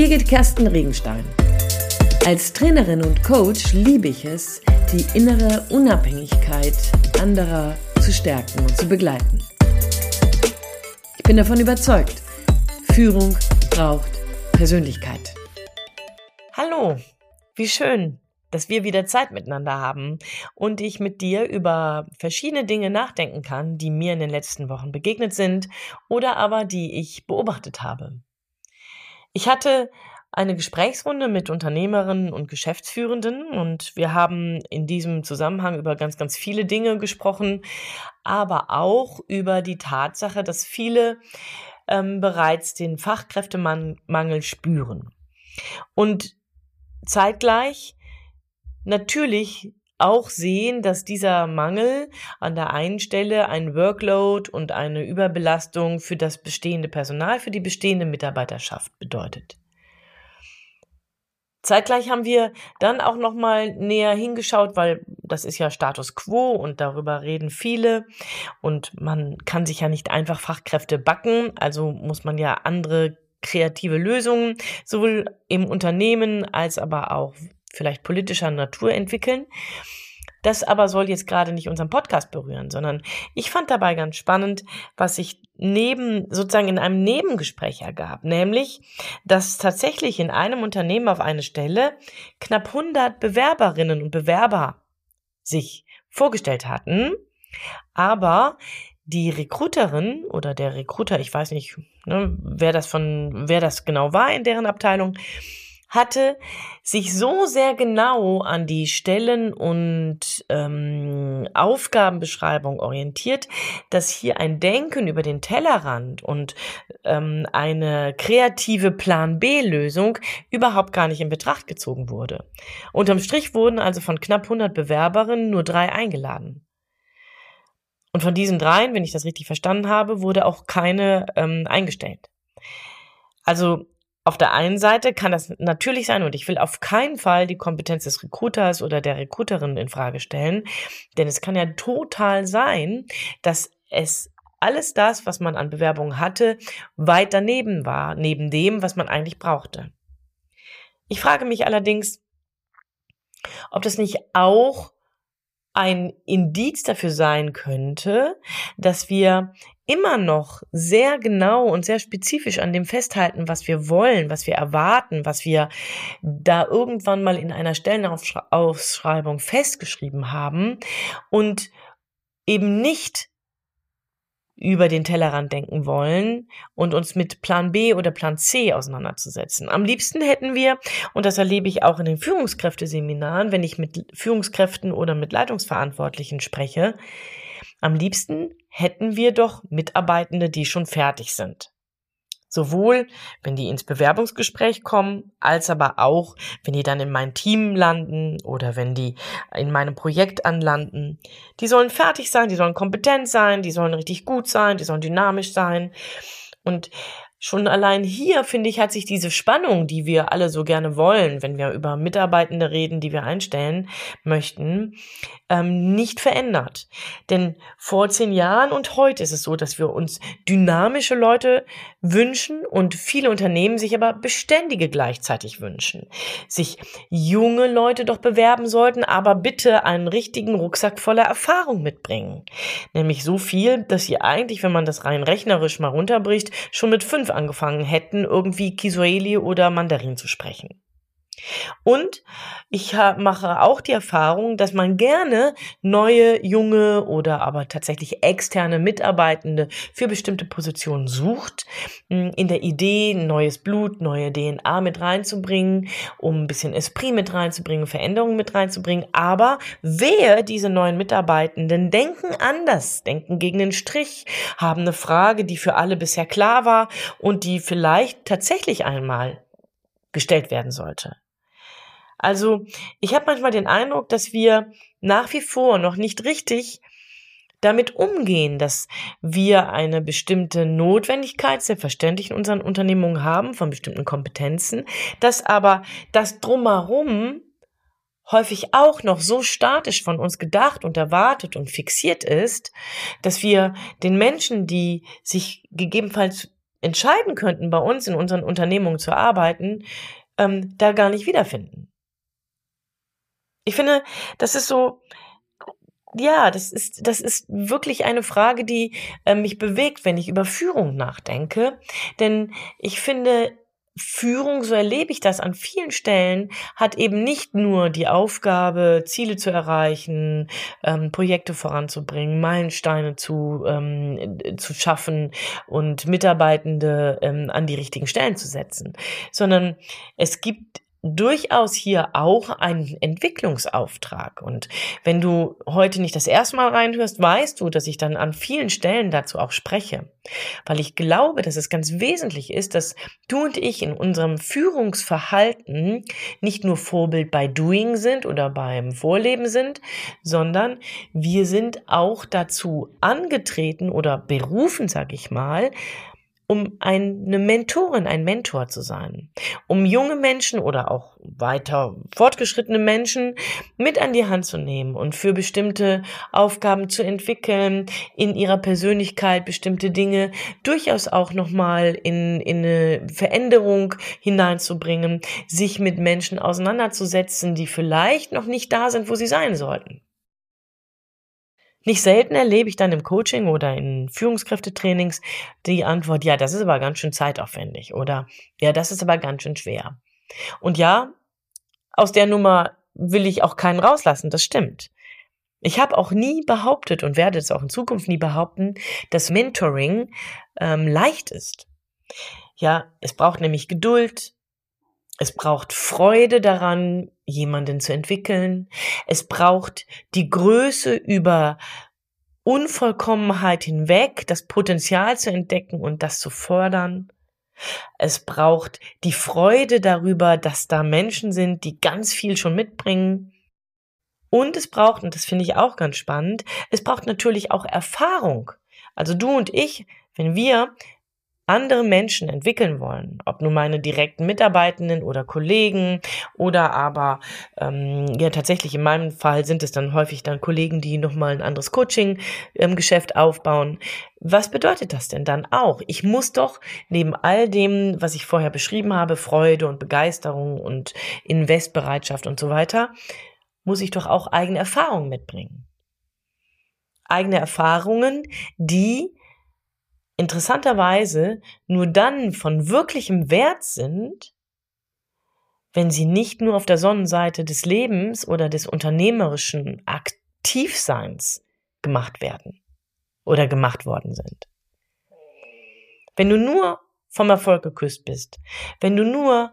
Birgit Kersten Regenstein. Als Trainerin und Coach liebe ich es, die innere Unabhängigkeit anderer zu stärken und zu begleiten. Ich bin davon überzeugt, Führung braucht Persönlichkeit. Hallo, wie schön, dass wir wieder Zeit miteinander haben und ich mit dir über verschiedene Dinge nachdenken kann, die mir in den letzten Wochen begegnet sind oder aber die ich beobachtet habe. Ich hatte eine Gesprächsrunde mit Unternehmerinnen und Geschäftsführenden und wir haben in diesem Zusammenhang über ganz, ganz viele Dinge gesprochen, aber auch über die Tatsache, dass viele ähm, bereits den Fachkräftemangel spüren. Und zeitgleich natürlich auch sehen, dass dieser Mangel an der einen Stelle ein Workload und eine Überbelastung für das bestehende Personal, für die bestehende Mitarbeiterschaft bedeutet. Zeitgleich haben wir dann auch noch mal näher hingeschaut, weil das ist ja Status quo und darüber reden viele und man kann sich ja nicht einfach Fachkräfte backen, also muss man ja andere kreative Lösungen sowohl im Unternehmen als aber auch vielleicht politischer Natur entwickeln. Das aber soll jetzt gerade nicht unseren Podcast berühren, sondern ich fand dabei ganz spannend, was sich neben, sozusagen in einem Nebengespräch ergab, nämlich, dass tatsächlich in einem Unternehmen auf eine Stelle knapp 100 Bewerberinnen und Bewerber sich vorgestellt hatten, aber die Recruiterin oder der Recruiter, ich weiß nicht, ne, wer das von, wer das genau war in deren Abteilung, hatte sich so sehr genau an die Stellen und ähm, Aufgabenbeschreibung orientiert, dass hier ein Denken über den Tellerrand und ähm, eine kreative Plan B-Lösung überhaupt gar nicht in Betracht gezogen wurde. Unterm Strich wurden also von knapp 100 Bewerberinnen nur drei eingeladen. Und von diesen dreien, wenn ich das richtig verstanden habe, wurde auch keine ähm, eingestellt. Also auf der einen Seite kann das natürlich sein, und ich will auf keinen Fall die Kompetenz des Recruiters oder der Recruiterin in Frage stellen, denn es kann ja total sein, dass es alles das, was man an Bewerbungen hatte, weit daneben war, neben dem, was man eigentlich brauchte. Ich frage mich allerdings, ob das nicht auch ein Indiz dafür sein könnte, dass wir immer noch sehr genau und sehr spezifisch an dem festhalten, was wir wollen, was wir erwarten, was wir da irgendwann mal in einer Stellenausschreibung festgeschrieben haben und eben nicht über den Tellerrand denken wollen und uns mit Plan B oder Plan C auseinanderzusetzen. Am liebsten hätten wir, und das erlebe ich auch in den Führungskräfteseminaren, wenn ich mit Führungskräften oder mit Leitungsverantwortlichen spreche, am liebsten hätten wir doch Mitarbeitende, die schon fertig sind. Sowohl, wenn die ins Bewerbungsgespräch kommen, als aber auch, wenn die dann in mein Team landen oder wenn die in meinem Projekt anlanden. Die sollen fertig sein, die sollen kompetent sein, die sollen richtig gut sein, die sollen dynamisch sein. Und Schon allein hier, finde ich, hat sich diese Spannung, die wir alle so gerne wollen, wenn wir über Mitarbeitende reden, die wir einstellen möchten, ähm, nicht verändert. Denn vor zehn Jahren und heute ist es so, dass wir uns dynamische Leute wünschen und viele Unternehmen sich aber beständige gleichzeitig wünschen. Sich junge Leute doch bewerben sollten, aber bitte einen richtigen Rucksack voller Erfahrung mitbringen. Nämlich so viel, dass sie eigentlich, wenn man das rein rechnerisch mal runterbricht, schon mit fünf angefangen hätten, irgendwie Kiswahili oder Mandarin zu sprechen. Und ich mache auch die Erfahrung, dass man gerne neue, junge oder aber tatsächlich externe Mitarbeitende für bestimmte Positionen sucht, hm, in der Idee, neues Blut, neue DNA mit reinzubringen, um ein bisschen Esprit mit reinzubringen, Veränderungen mit reinzubringen. Aber wer diese neuen Mitarbeitenden denken anders, denken gegen den Strich, haben eine Frage, die für alle bisher klar war und die vielleicht tatsächlich einmal gestellt werden sollte. Also ich habe manchmal den Eindruck, dass wir nach wie vor noch nicht richtig damit umgehen, dass wir eine bestimmte Notwendigkeit selbstverständlich in unseren Unternehmungen haben von bestimmten Kompetenzen, dass aber das drumherum häufig auch noch so statisch von uns gedacht und erwartet und fixiert ist, dass wir den Menschen, die sich gegebenenfalls entscheiden könnten, bei uns in unseren Unternehmungen zu arbeiten, ähm, da gar nicht wiederfinden. Ich finde, das ist so, ja, das ist, das ist wirklich eine Frage, die äh, mich bewegt, wenn ich über Führung nachdenke. Denn ich finde, Führung, so erlebe ich das an vielen Stellen, hat eben nicht nur die Aufgabe, Ziele zu erreichen, ähm, Projekte voranzubringen, Meilensteine zu, ähm, zu schaffen und Mitarbeitende ähm, an die richtigen Stellen zu setzen, sondern es gibt durchaus hier auch einen Entwicklungsauftrag. Und wenn du heute nicht das erste Mal reinhörst, weißt du, dass ich dann an vielen Stellen dazu auch spreche. Weil ich glaube, dass es ganz wesentlich ist, dass du und ich in unserem Führungsverhalten nicht nur Vorbild bei Doing sind oder beim Vorleben sind, sondern wir sind auch dazu angetreten oder berufen, sag ich mal, um eine Mentorin, ein Mentor zu sein, um junge Menschen oder auch weiter fortgeschrittene Menschen mit an die Hand zu nehmen und für bestimmte Aufgaben zu entwickeln, in ihrer Persönlichkeit bestimmte Dinge durchaus auch nochmal in, in eine Veränderung hineinzubringen, sich mit Menschen auseinanderzusetzen, die vielleicht noch nicht da sind, wo sie sein sollten. Nicht selten erlebe ich dann im Coaching oder in Führungskräftetrainings die Antwort, ja, das ist aber ganz schön zeitaufwendig oder ja, das ist aber ganz schön schwer. Und ja, aus der Nummer will ich auch keinen rauslassen, das stimmt. Ich habe auch nie behauptet und werde es auch in Zukunft nie behaupten, dass Mentoring ähm, leicht ist. Ja, es braucht nämlich Geduld, es braucht Freude daran, jemanden zu entwickeln. Es braucht die Größe über Unvollkommenheit hinweg, das Potenzial zu entdecken und das zu fördern. Es braucht die Freude darüber, dass da Menschen sind, die ganz viel schon mitbringen. Und es braucht, und das finde ich auch ganz spannend, es braucht natürlich auch Erfahrung. Also du und ich, wenn wir andere Menschen entwickeln wollen, ob nun meine direkten Mitarbeitenden oder Kollegen oder aber ähm, ja tatsächlich in meinem Fall sind es dann häufig dann Kollegen, die nochmal ein anderes Coaching-Geschäft ähm, aufbauen. Was bedeutet das denn dann auch? Ich muss doch neben all dem, was ich vorher beschrieben habe, Freude und Begeisterung und Investbereitschaft und so weiter, muss ich doch auch eigene Erfahrungen mitbringen. Eigene Erfahrungen, die interessanterweise nur dann von wirklichem Wert sind, wenn sie nicht nur auf der Sonnenseite des Lebens oder des unternehmerischen Aktivseins gemacht werden oder gemacht worden sind. Wenn du nur vom Erfolg geküsst bist, wenn du nur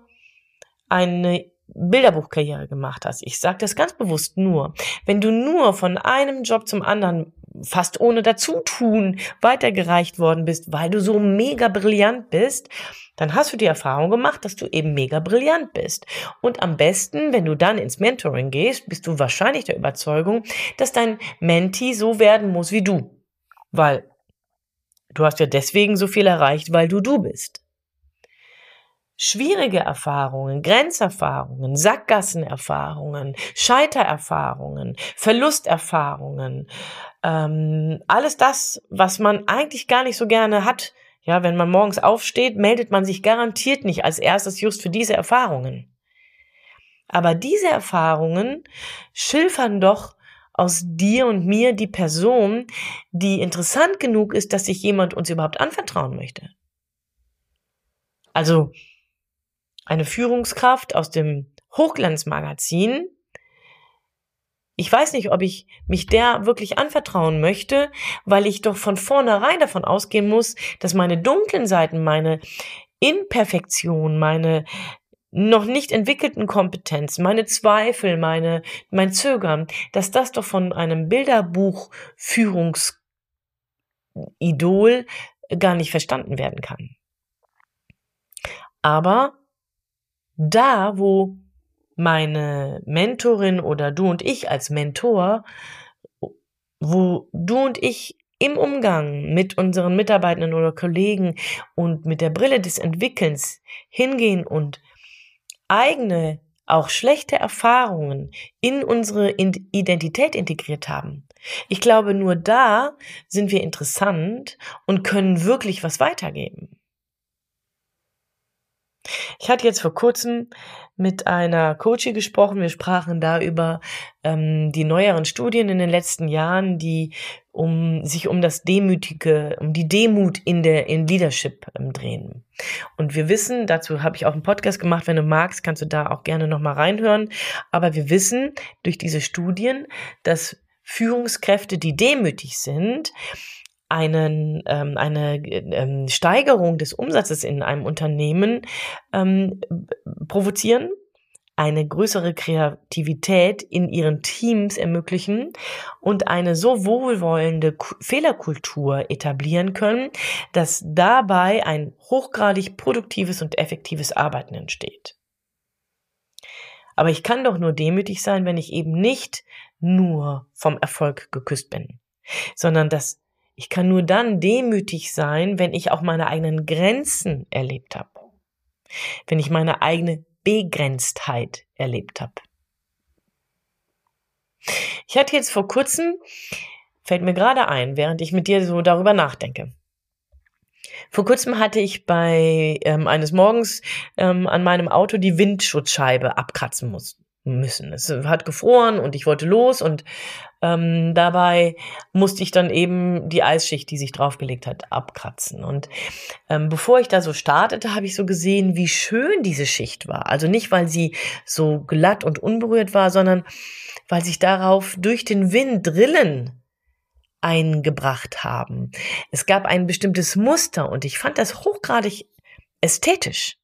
eine Bilderbuchkarriere gemacht hast, ich sage das ganz bewusst nur, wenn du nur von einem Job zum anderen fast ohne Dazutun weitergereicht worden bist, weil du so mega brillant bist, dann hast du die Erfahrung gemacht, dass du eben mega brillant bist. Und am besten, wenn du dann ins Mentoring gehst, bist du wahrscheinlich der Überzeugung, dass dein Mentee so werden muss wie du. Weil du hast ja deswegen so viel erreicht, weil du du bist schwierige Erfahrungen, Grenzerfahrungen, Sackgassenerfahrungen, Scheitererfahrungen, Verlusterfahrungen, ähm, alles das, was man eigentlich gar nicht so gerne hat. Ja, wenn man morgens aufsteht, meldet man sich garantiert nicht als erstes just für diese Erfahrungen. Aber diese Erfahrungen schilfern doch aus dir und mir die Person, die interessant genug ist, dass sich jemand uns überhaupt anvertrauen möchte. Also eine Führungskraft aus dem Hochglanzmagazin. Ich weiß nicht, ob ich mich der wirklich anvertrauen möchte, weil ich doch von vornherein davon ausgehen muss, dass meine dunklen Seiten, meine Imperfektion, meine noch nicht entwickelten Kompetenz, meine Zweifel, meine, mein Zögern, dass das doch von einem Bilderbuch Führungsidol gar nicht verstanden werden kann. Aber da, wo meine Mentorin oder du und ich als Mentor, wo du und ich im Umgang mit unseren Mitarbeitenden oder Kollegen und mit der Brille des Entwickelns hingehen und eigene, auch schlechte Erfahrungen in unsere Identität integriert haben. Ich glaube, nur da sind wir interessant und können wirklich was weitergeben. Ich hatte jetzt vor kurzem mit einer Coachie gesprochen. Wir sprachen da über ähm, die neueren Studien in den letzten Jahren, die um sich um das Demütige, um die Demut in der in Leadership ähm, drehen. Und wir wissen, dazu habe ich auch einen Podcast gemacht. Wenn du magst, kannst du da auch gerne noch mal reinhören. Aber wir wissen durch diese Studien, dass Führungskräfte, die demütig sind, einen, ähm, eine ähm, Steigerung des Umsatzes in einem Unternehmen ähm, provozieren, eine größere Kreativität in ihren Teams ermöglichen und eine so wohlwollende Fehlerkultur etablieren können, dass dabei ein hochgradig produktives und effektives Arbeiten entsteht. Aber ich kann doch nur demütig sein, wenn ich eben nicht nur vom Erfolg geküsst bin, sondern dass ich kann nur dann demütig sein, wenn ich auch meine eigenen Grenzen erlebt habe. Wenn ich meine eigene Begrenztheit erlebt habe. Ich hatte jetzt vor kurzem, fällt mir gerade ein, während ich mit dir so darüber nachdenke. Vor kurzem hatte ich bei ähm, eines Morgens ähm, an meinem Auto die Windschutzscheibe abkratzen muss, müssen. Es hat gefroren und ich wollte los und ähm, dabei musste ich dann eben die Eisschicht, die sich draufgelegt hat, abkratzen. Und ähm, bevor ich da so startete, habe ich so gesehen, wie schön diese Schicht war. Also nicht, weil sie so glatt und unberührt war, sondern weil sich darauf durch den Wind Rillen eingebracht haben. Es gab ein bestimmtes Muster und ich fand das hochgradig ästhetisch.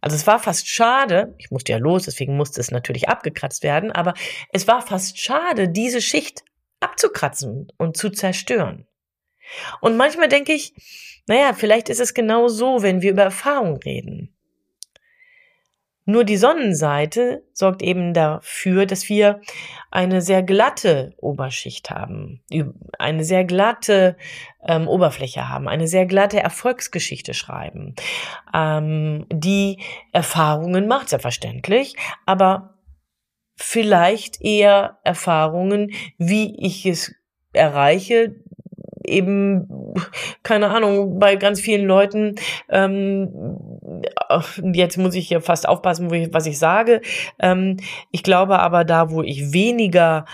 Also es war fast schade, ich musste ja los, deswegen musste es natürlich abgekratzt werden, aber es war fast schade, diese Schicht abzukratzen und zu zerstören. Und manchmal denke ich, naja, vielleicht ist es genau so, wenn wir über Erfahrung reden. Nur die Sonnenseite sorgt eben dafür, dass wir eine sehr glatte Oberschicht haben, eine sehr glatte ähm, Oberfläche haben, eine sehr glatte Erfolgsgeschichte schreiben, ähm, die Erfahrungen macht, selbstverständlich, aber vielleicht eher Erfahrungen, wie ich es erreiche, eben, keine Ahnung, bei ganz vielen Leuten, ähm, jetzt muss ich hier fast aufpassen, was ich sage. Ähm, ich glaube aber da, wo ich weniger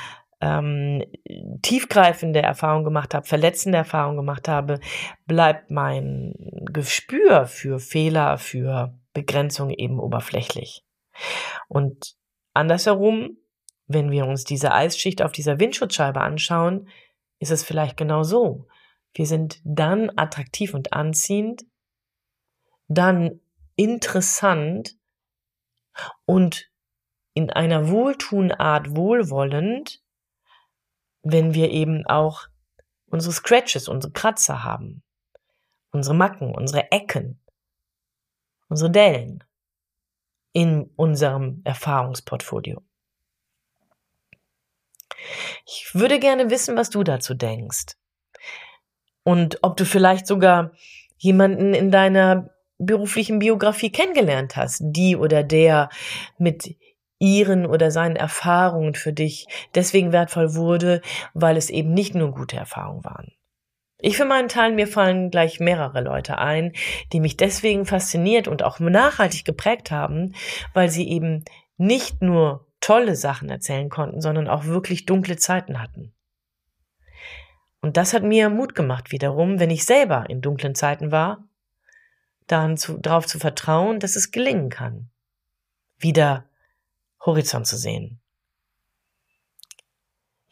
ähm, tiefgreifende Erfahrungen gemacht habe, verletzende Erfahrungen gemacht habe, bleibt mein Gespür für Fehler, für Begrenzung eben oberflächlich. Und andersherum, wenn wir uns diese Eisschicht auf dieser Windschutzscheibe anschauen, ist es vielleicht genau so. Wir sind dann attraktiv und anziehend, dann interessant und in einer wohltuenden Art wohlwollend, wenn wir eben auch unsere Scratches, unsere Kratzer haben, unsere Macken, unsere Ecken, unsere Dellen in unserem Erfahrungsportfolio. Ich würde gerne wissen, was du dazu denkst. Und ob du vielleicht sogar jemanden in deiner beruflichen Biografie kennengelernt hast, die oder der mit ihren oder seinen Erfahrungen für dich deswegen wertvoll wurde, weil es eben nicht nur gute Erfahrungen waren. Ich für meinen Teil, mir fallen gleich mehrere Leute ein, die mich deswegen fasziniert und auch nachhaltig geprägt haben, weil sie eben nicht nur tolle Sachen erzählen konnten, sondern auch wirklich dunkle Zeiten hatten. Und das hat mir Mut gemacht wiederum, wenn ich selber in dunklen Zeiten war, dann zu, darauf zu vertrauen, dass es gelingen kann, wieder Horizont zu sehen.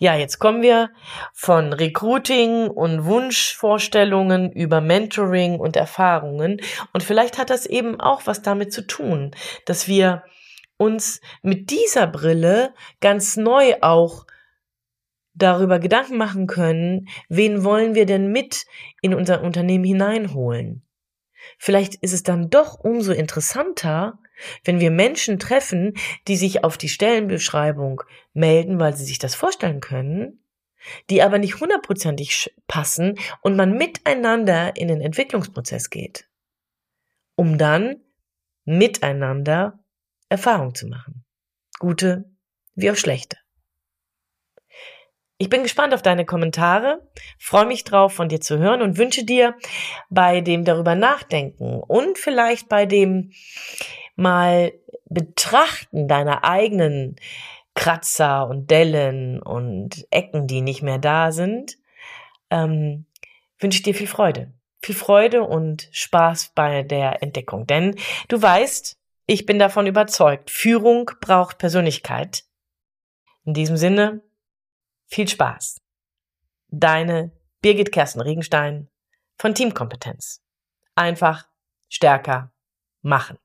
Ja, jetzt kommen wir von Recruiting und Wunschvorstellungen über Mentoring und Erfahrungen. Und vielleicht hat das eben auch was damit zu tun, dass wir uns mit dieser Brille ganz neu auch darüber Gedanken machen können, wen wollen wir denn mit in unser Unternehmen hineinholen. Vielleicht ist es dann doch umso interessanter, wenn wir Menschen treffen, die sich auf die Stellenbeschreibung melden, weil sie sich das vorstellen können, die aber nicht hundertprozentig passen und man miteinander in den Entwicklungsprozess geht, um dann miteinander Erfahrung zu machen. Gute wie auch schlechte. Ich bin gespannt auf deine Kommentare, freue mich drauf, von dir zu hören und wünsche dir bei dem darüber nachdenken und vielleicht bei dem mal betrachten deiner eigenen Kratzer und Dellen und Ecken, die nicht mehr da sind, ähm, wünsche ich dir viel Freude. Viel Freude und Spaß bei der Entdeckung. Denn du weißt, ich bin davon überzeugt, Führung braucht Persönlichkeit. In diesem Sinne, viel Spaß. Deine Birgit Kersten Regenstein von Teamkompetenz. Einfach stärker machen.